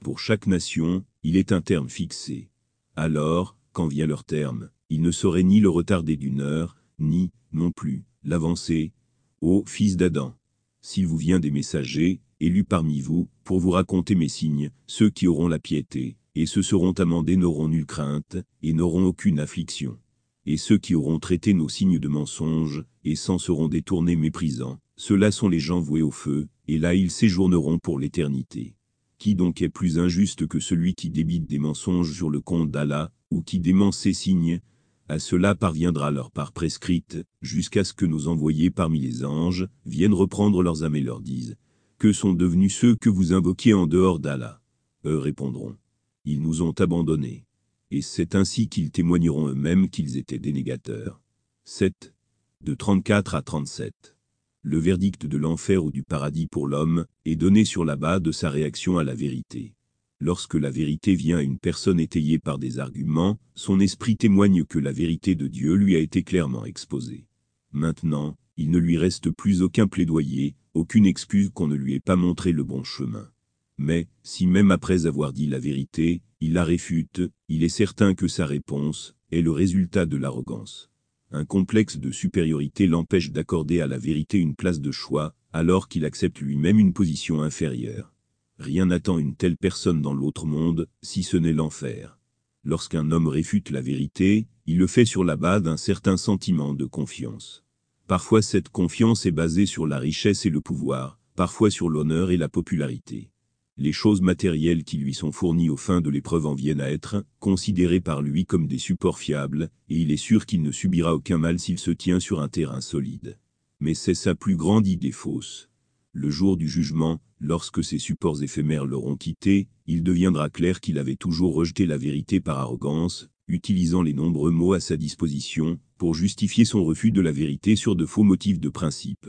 Pour chaque nation, il est un terme fixé. Alors, quand vient leur terme, il ne saurait ni le retarder d'une heure, ni, non plus, l'avancer. Ô fils d'Adam, s'il vous vient des messagers, élus parmi vous, pour vous raconter mes signes, ceux qui auront la piété, et ceux seront amendés n'auront nulle crainte, et n'auront aucune affliction. Et ceux qui auront traité nos signes de mensonges, et s'en seront détournés méprisants, ceux-là sont les gens voués au feu, et là ils séjourneront pour l'éternité. Qui donc est plus injuste que celui qui débite des mensonges sur le compte d'Allah, ou qui dément ses signes? À cela parviendra leur part prescrite, jusqu'à ce que nos envoyés parmi les anges viennent reprendre leurs âmes et leur disent Que sont devenus ceux que vous invoquiez en dehors d'Allah? Eux répondront Ils nous ont abandonnés. Et c'est ainsi qu'ils témoigneront eux-mêmes qu'ils étaient dénégateurs. 7. De 34 à 37 le verdict de l'enfer ou du paradis pour l'homme est donné sur la base de sa réaction à la vérité. Lorsque la vérité vient à une personne étayée par des arguments, son esprit témoigne que la vérité de Dieu lui a été clairement exposée. Maintenant, il ne lui reste plus aucun plaidoyer, aucune excuse qu'on ne lui ait pas montré le bon chemin. Mais, si même après avoir dit la vérité, il la réfute, il est certain que sa réponse est le résultat de l'arrogance. Un complexe de supériorité l'empêche d'accorder à la vérité une place de choix, alors qu'il accepte lui-même une position inférieure. Rien n'attend une telle personne dans l'autre monde, si ce n'est l'enfer. Lorsqu'un homme réfute la vérité, il le fait sur la base d'un certain sentiment de confiance. Parfois cette confiance est basée sur la richesse et le pouvoir, parfois sur l'honneur et la popularité les choses matérielles qui lui sont fournies aux fins de l'épreuve en viennent à être considérées par lui comme des supports fiables, et il est sûr qu'il ne subira aucun mal s'il se tient sur un terrain solide. Mais c'est sa plus grande idée fausse. Le jour du jugement, lorsque ces supports éphémères l'auront quitté, il deviendra clair qu'il avait toujours rejeté la vérité par arrogance, utilisant les nombreux mots à sa disposition, pour justifier son refus de la vérité sur de faux motifs de principe.